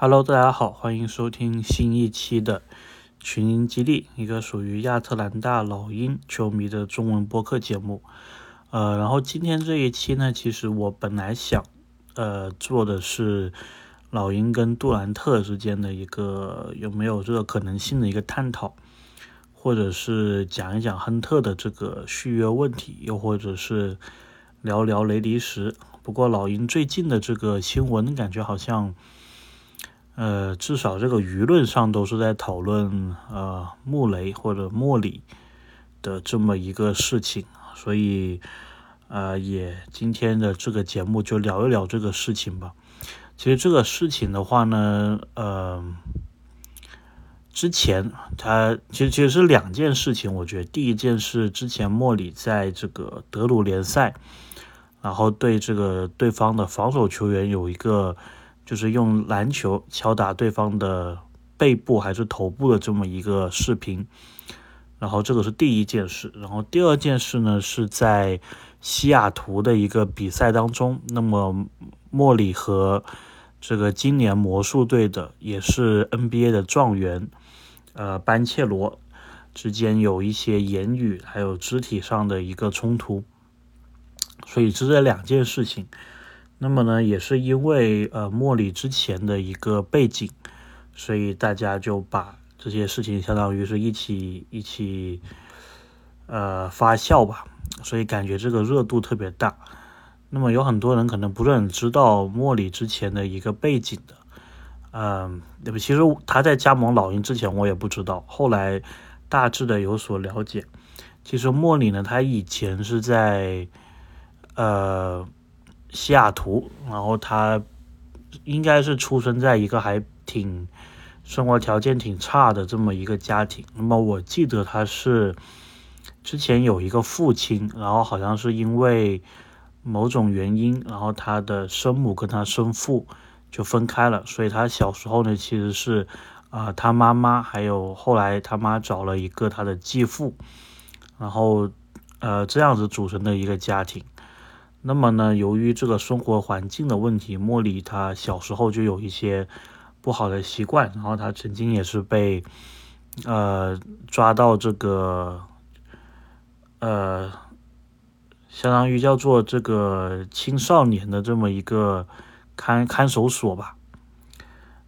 Hello，大家好，欢迎收听新一期的群英激励，一个属于亚特兰大老鹰球迷的中文播客节目。呃，然后今天这一期呢，其实我本来想呃做的是老鹰跟杜兰特之间的一个有没有这个可能性的一个探讨，或者是讲一讲亨特的这个续约问题，又或者是聊聊雷迪什。不过老鹰最近的这个新闻感觉好像。呃，至少这个舆论上都是在讨论呃穆雷或者莫里的这么一个事情，所以呃也今天的这个节目就聊一聊这个事情吧。其实这个事情的话呢，呃，之前他其实其实是两件事情，我觉得第一件事之前莫里在这个德鲁联赛，然后对这个对方的防守球员有一个。就是用篮球敲打对方的背部还是头部的这么一个视频，然后这个是第一件事，然后第二件事呢是在西雅图的一个比赛当中，那么莫里和这个今年魔术队的也是 NBA 的状元，呃班切罗之间有一些言语还有肢体上的一个冲突，所以是这两件事情。那么呢，也是因为呃莫里之前的一个背景，所以大家就把这些事情相当于是一起一起呃发酵吧，所以感觉这个热度特别大。那么有很多人可能不是很知道莫里之前的一个背景的，嗯，对不？其实他在加盟老鹰之前我也不知道，后来大致的有所了解。其实莫里呢，他以前是在呃。西雅图，然后他应该是出生在一个还挺生活条件挺差的这么一个家庭。那么我记得他是之前有一个父亲，然后好像是因为某种原因，然后他的生母跟他生父就分开了，所以他小时候呢其实是啊他妈妈还有后来他妈找了一个他的继父，然后呃这样子组成的一个家庭。那么呢，由于这个生活环境的问题，莫里他小时候就有一些不好的习惯，然后他曾经也是被呃抓到这个呃，相当于叫做这个青少年的这么一个看看守所吧。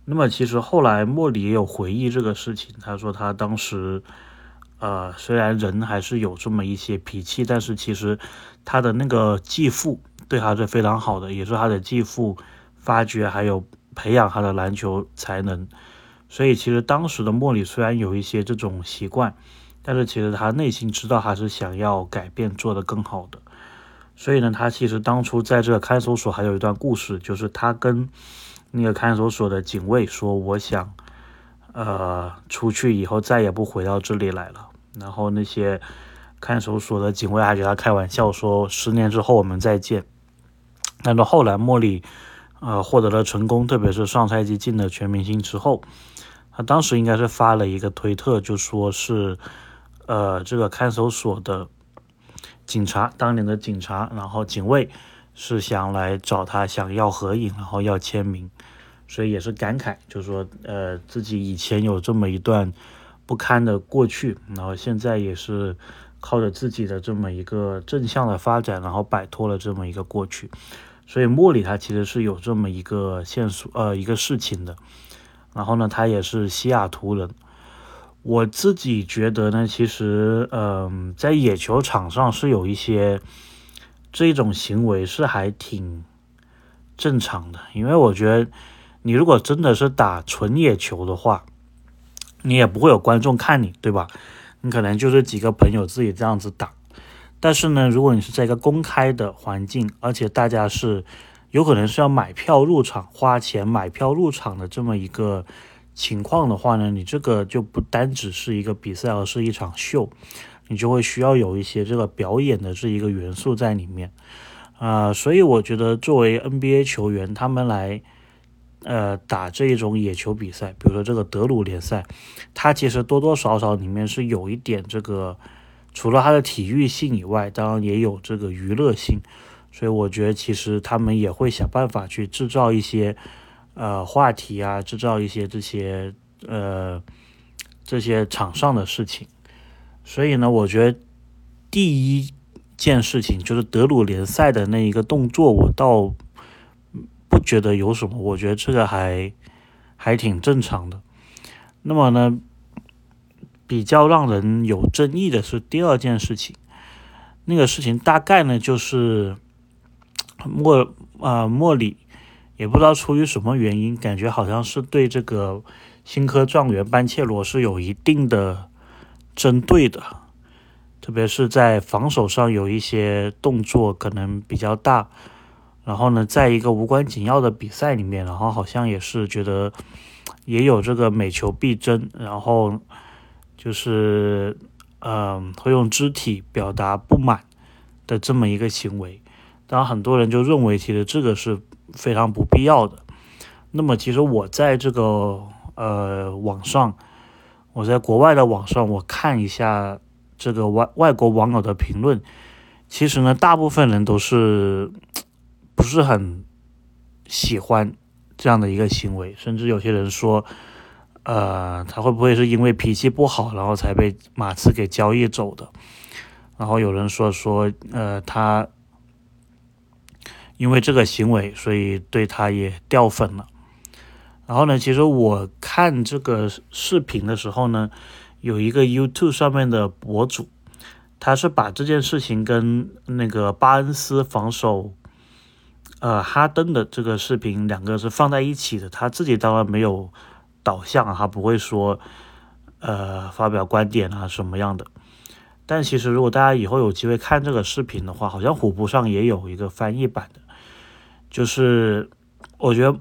那么其实后来莫里也有回忆这个事情，他说他当时。呃，虽然人还是有这么一些脾气，但是其实他的那个继父对他是非常好的，也是他的继父发掘还有培养他的篮球才能。所以其实当时的莫里虽然有一些这种习惯，但是其实他内心知道他是想要改变，做得更好的。所以呢，他其实当初在这个看守所还有一段故事，就是他跟那个看守所的警卫说：“我想，呃，出去以后再也不回到这里来了。”然后那些看守所的警卫还给他开玩笑说：“十年之后我们再见。”但是后来莫里呃获得了成功，特别是上赛季进了全明星之后，他当时应该是发了一个推特，就说是呃这个看守所的警察，当年的警察，然后警卫是想来找他，想要合影，然后要签名，所以也是感慨，就说呃自己以前有这么一段。不堪的过去，然后现在也是靠着自己的这么一个正向的发展，然后摆脱了这么一个过去。所以莫里他其实是有这么一个线索，呃，一个事情的。然后呢，他也是西雅图人。我自己觉得呢，其实，嗯，在野球场上是有一些这种行为是还挺正常的，因为我觉得你如果真的是打纯野球的话。你也不会有观众看你，对吧？你可能就是几个朋友自己这样子打。但是呢，如果你是在一个公开的环境，而且大家是有可能是要买票入场、花钱买票入场的这么一个情况的话呢，你这个就不单只是一个比赛，而是一场秀，你就会需要有一些这个表演的这一个元素在里面啊。所以我觉得，作为 NBA 球员，他们来。呃，打这一种野球比赛，比如说这个德鲁联赛，它其实多多少少里面是有一点这个，除了它的体育性以外，当然也有这个娱乐性，所以我觉得其实他们也会想办法去制造一些呃话题啊，制造一些这些呃这些场上的事情。所以呢，我觉得第一件事情就是德鲁联赛的那一个动作，我倒觉得有什么，我觉得这个还还挺正常的。那么呢，比较让人有争议的是第二件事情，那个事情大概呢就是莫啊莫里也不知道出于什么原因，感觉好像是对这个新科状元班切罗是有一定的。针对的，特别是在防守上有一些动作可能比较大，然后呢，在一个无关紧要的比赛里面，然后好像也是觉得也有这个每球必争，然后就是嗯，会用肢体表达不满的这么一个行为，当然很多人就认为其实这个是非常不必要的。那么其实我在这个呃网上。我在国外的网上，我看一下这个外外国网友的评论，其实呢，大部分人都是不是很喜欢这样的一个行为，甚至有些人说，呃，他会不会是因为脾气不好，然后才被马刺给交易走的？然后有人说说，呃，他因为这个行为，所以对他也掉粉了。然后呢，其实我看这个视频的时候呢，有一个 YouTube 上面的博主，他是把这件事情跟那个巴恩斯防守，呃哈登的这个视频两个是放在一起的。他自己当然没有导向，他不会说呃发表观点啊什么样的。但其实如果大家以后有机会看这个视频的话，好像虎扑上也有一个翻译版的，就是我觉得。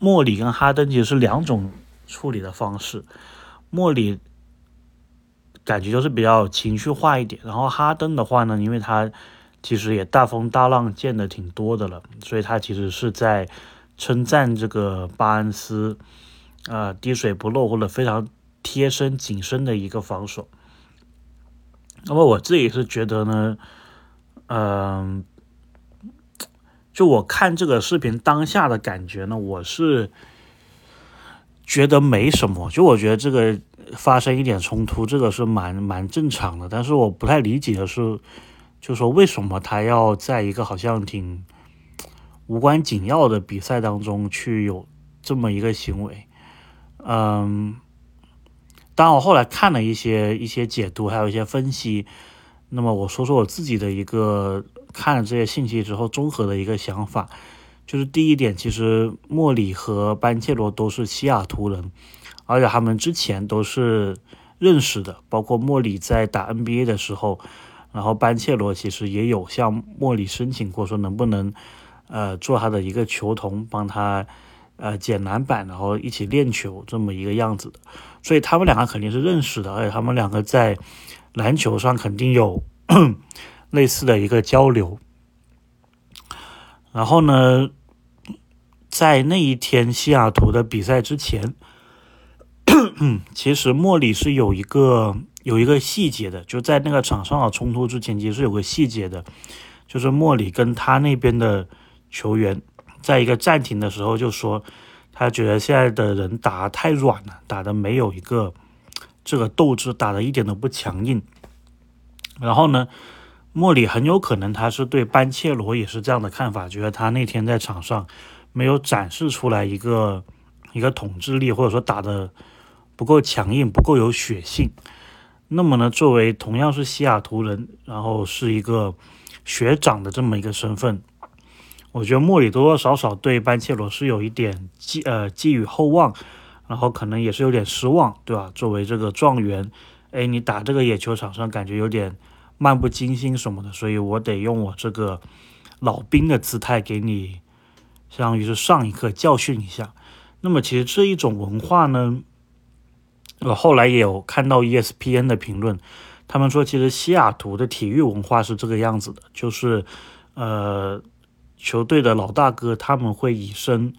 莫里跟哈登其实是两种处理的方式，莫里感觉就是比较情绪化一点，然后哈登的话呢，因为他其实也大风大浪见的挺多的了，所以他其实是在称赞这个巴恩斯，啊滴水不漏或者非常贴身紧身的一个防守。那么我自己是觉得呢，嗯。就我看这个视频当下的感觉呢，我是觉得没什么。就我觉得这个发生一点冲突，这个是蛮蛮正常的。但是我不太理解的是，就说为什么他要在一个好像挺无关紧要的比赛当中去有这么一个行为？嗯，当我后来看了一些一些解读，还有一些分析，那么我说说我自己的一个。看了这些信息之后，综合的一个想法就是：第一点，其实莫里和班切罗都是西雅图人，而且他们之前都是认识的。包括莫里在打 NBA 的时候，然后班切罗其实也有向莫里申请过，说能不能呃做他的一个球童，帮他呃捡篮板，然后一起练球这么一个样子的。所以他们两个肯定是认识的，而且他们两个在篮球上肯定有。类似的一个交流，然后呢，在那一天西雅图的比赛之前，其实莫里是有一个有一个细节的，就在那个场上的冲突之前，其实有个细节的，就是莫里跟他那边的球员在一个暂停的时候就说，他觉得现在的人打太软了，打的没有一个这个斗志，打的一点都不强硬，然后呢。莫里很有可能他是对班切罗也是这样的看法，觉得他那天在场上没有展示出来一个一个统治力，或者说打的不够强硬，不够有血性。那么呢，作为同样是西雅图人，然后是一个学长的这么一个身份，我觉得莫里多多少少对班切罗是有一点寄呃寄予厚望，然后可能也是有点失望，对吧？作为这个状元，哎，你打这个野球场上感觉有点。漫不经心什么的，所以我得用我这个老兵的姿态给你，相当于是上一课教训一下。那么其实这一种文化呢，我后来也有看到 ESPN 的评论，他们说其实西雅图的体育文化是这个样子的，就是呃球队的老大哥他们会以身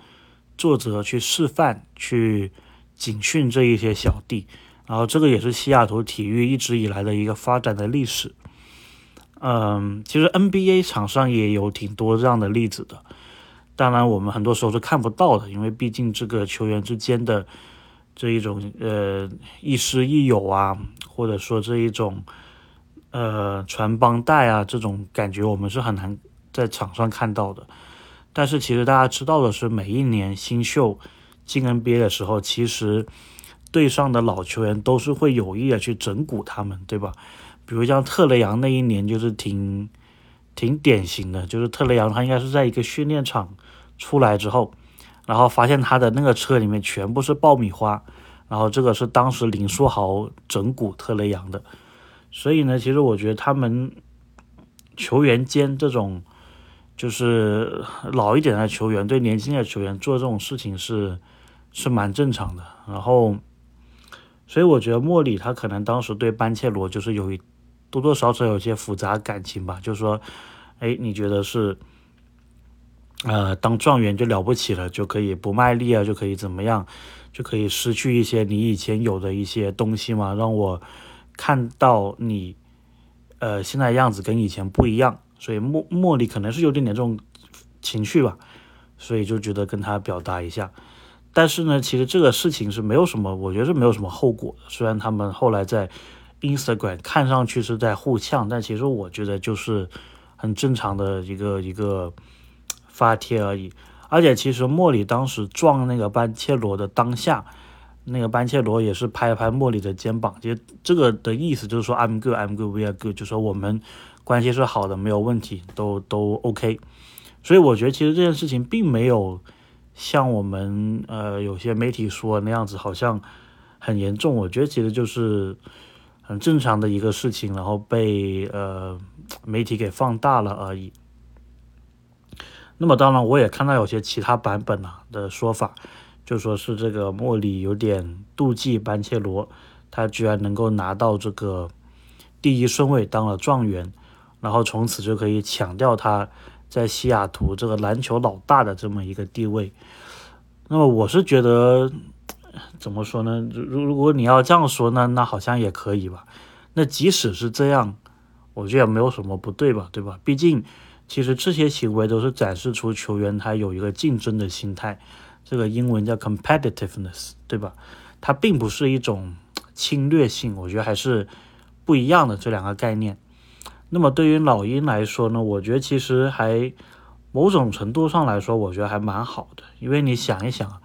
作则去示范，去警训这一些小弟，然后这个也是西雅图体育一直以来的一个发展的历史。嗯，其实 NBA 场上也有挺多这样的例子的。当然我们很多时候是看不到的，因为毕竟这个球员之间的这一种呃亦师亦友啊，或者说这一种呃传帮带啊这种感觉，我们是很难在场上看到的。但是其实大家知道的是，每一年新秀进 NBA 的时候，其实队上的老球员都是会有意的去整蛊他们，对吧？比如像特雷杨那一年就是挺挺典型的，就是特雷杨他应该是在一个训练场出来之后，然后发现他的那个车里面全部是爆米花，然后这个是当时林书豪整蛊特雷杨的，所以呢，其实我觉得他们球员间这种。就是老一点的球员对年轻的球员做这种事情是是蛮正常的，然后，所以我觉得莫里他可能当时对班切罗就是有一多多少少有些复杂感情吧，就是说，哎，你觉得是，呃，当状元就了不起了，就可以不卖力啊，就可以怎么样，就可以失去一些你以前有的一些东西嘛，让我看到你，呃，现在样子跟以前不一样。所以莫莫里可能是有点点这种情绪吧，所以就觉得跟他表达一下。但是呢，其实这个事情是没有什么，我觉得是没有什么后果。虽然他们后来在 Instagram 看上去是在互呛，但其实我觉得就是很正常的一个一个发帖而已。而且其实莫里当时撞那个班切罗的当下，那个班切罗也是拍了拍莫里的肩膀，其实这个的意思就是说 I'm good, I'm good, we are good，就说我们。关系是好的，没有问题，都都 OK，所以我觉得其实这件事情并没有像我们呃有些媒体说那样子，好像很严重。我觉得其实就是很正常的一个事情，然后被呃媒体给放大了而已。那么当然，我也看到有些其他版本啊的说法，就说是这个莫里有点妒忌班切罗，他居然能够拿到这个第一顺位当了状元。然后从此就可以抢掉他在西雅图这个篮球老大的这么一个地位。那么我是觉得，怎么说呢？如如果你要这样说呢，那好像也可以吧。那即使是这样，我觉得也没有什么不对吧，对吧？毕竟其实这些行为都是展示出球员他有一个竞争的心态，这个英文叫 competitiveness，对吧？它并不是一种侵略性，我觉得还是不一样的这两个概念。那么对于老鹰来说呢，我觉得其实还某种程度上来说，我觉得还蛮好的。因为你想一想，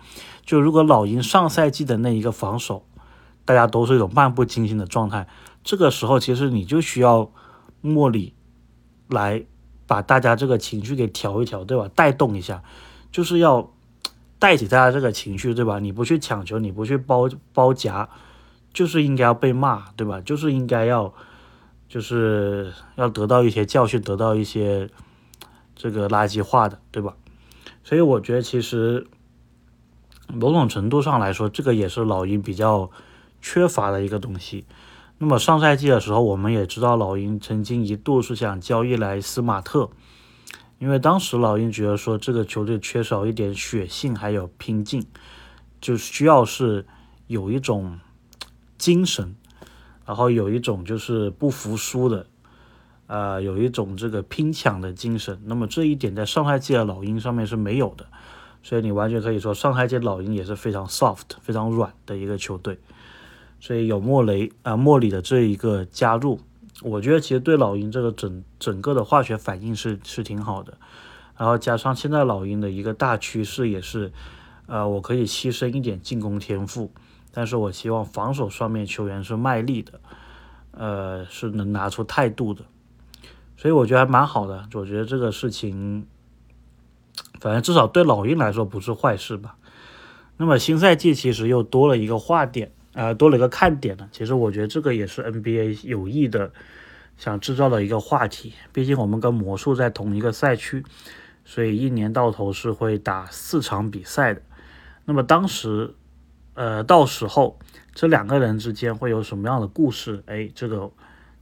就如果老鹰上赛季的那一个防守，大家都是一种漫不经心的状态，这个时候其实你就需要莫里来把大家这个情绪给调一调，对吧？带动一下，就是要带起大家这个情绪，对吧？你不去抢球，你不去包包夹，就是应该要被骂，对吧？就是应该要。就是要得到一些教训，得到一些这个垃圾话的，对吧？所以我觉得其实某种程度上来说，这个也是老鹰比较缺乏的一个东西。那么上赛季的时候，我们也知道老鹰曾经一度是想交易来斯马特，因为当时老鹰觉得说这个球队缺少一点血性，还有拼劲，就需要是有一种精神。然后有一种就是不服输的，呃，有一种这个拼抢的精神。那么这一点在上赛季的老鹰上面是没有的，所以你完全可以说上赛季老鹰也是非常 soft、非常软的一个球队。所以有莫雷啊莫里的这一个加入，我觉得其实对老鹰这个整整个的化学反应是是挺好的。然后加上现在老鹰的一个大趋势也是，呃，我可以牺牲一点进攻天赋。但是我希望防守上面球员是卖力的，呃，是能拿出态度的，所以我觉得还蛮好的。我觉得这个事情，反正至少对老鹰来说不是坏事吧。那么新赛季其实又多了一个话点，呃，多了一个看点呢。其实我觉得这个也是 NBA 有意的想制造的一个话题。毕竟我们跟魔术在同一个赛区，所以一年到头是会打四场比赛的。那么当时。呃，到时候这两个人之间会有什么样的故事？哎，这个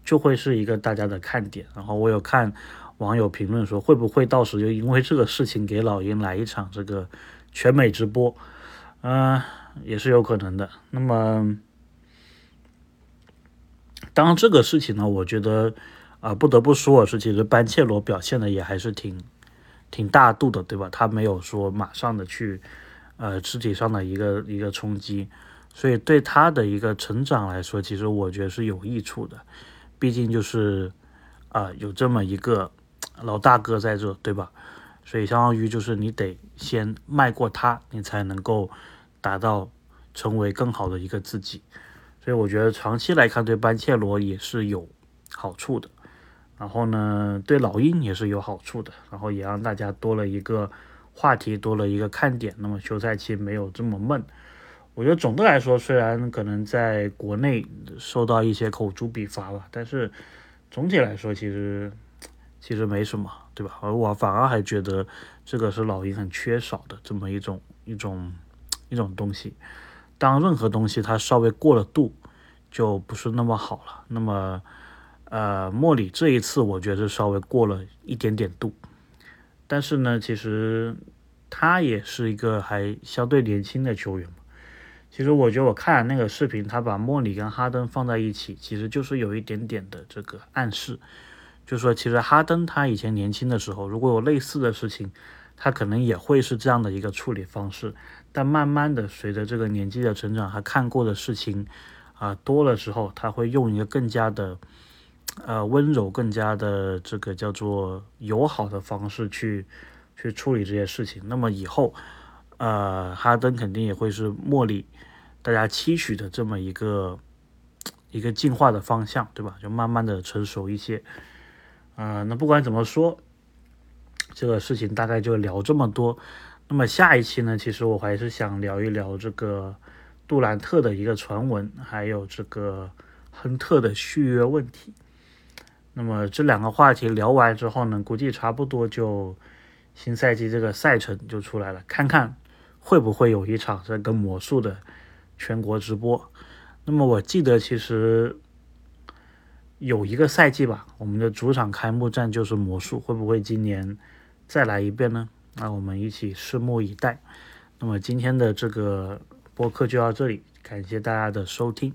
就会是一个大家的看点。然后我有看网友评论说，会不会到时就因为这个事情给老鹰来一场这个全美直播？嗯，也是有可能的。那么，当这个事情呢，我觉得啊，不得不说是，其实班切罗表现的也还是挺挺大度的，对吧？他没有说马上的去呃肢体上的一个一个冲击，所以对他的一个成长来说，其实我觉得是有益处的。毕竟就是啊有这么一个老大哥在这，对吧？所以相当于就是你得先迈过他，你才能够达到成为更好的一个自己。所以我觉得长期来看对班切罗也是有好处的。然后呢，对老鹰也是有好处的，然后也让大家多了一个话题，多了一个看点。那么休赛期没有这么闷。我觉得总的来说，虽然可能在国内受到一些口诛笔伐吧，但是总体来说，其实其实没什么，对吧？而我反而还觉得这个是老鹰很缺少的这么一种一种一种东西。当任何东西它稍微过了度，就不是那么好了。那么。呃，莫里这一次我觉得稍微过了一点点度，但是呢，其实他也是一个还相对年轻的球员嘛。其实我觉得我看了那个视频，他把莫里跟哈登放在一起，其实就是有一点点的这个暗示，就说其实哈登他以前年轻的时候，如果有类似的事情，他可能也会是这样的一个处理方式。但慢慢的随着这个年纪的成长，他看过的事情啊多了之后，他会用一个更加的。呃，温柔更加的这个叫做友好的方式去去处理这些事情。那么以后，呃，哈登肯定也会是茉莉大家期许的这么一个一个进化的方向，对吧？就慢慢的成熟一些。啊，那不管怎么说，这个事情大概就聊这么多。那么下一期呢，其实我还是想聊一聊这个杜兰特的一个传闻，还有这个亨特的续约问题。那么这两个话题聊完之后呢，估计差不多就新赛季这个赛程就出来了，看看会不会有一场这个魔术的全国直播。那么我记得其实有一个赛季吧，我们的主场开幕战就是魔术，会不会今年再来一遍呢？那我们一起拭目以待。那么今天的这个播客就到这里，感谢大家的收听。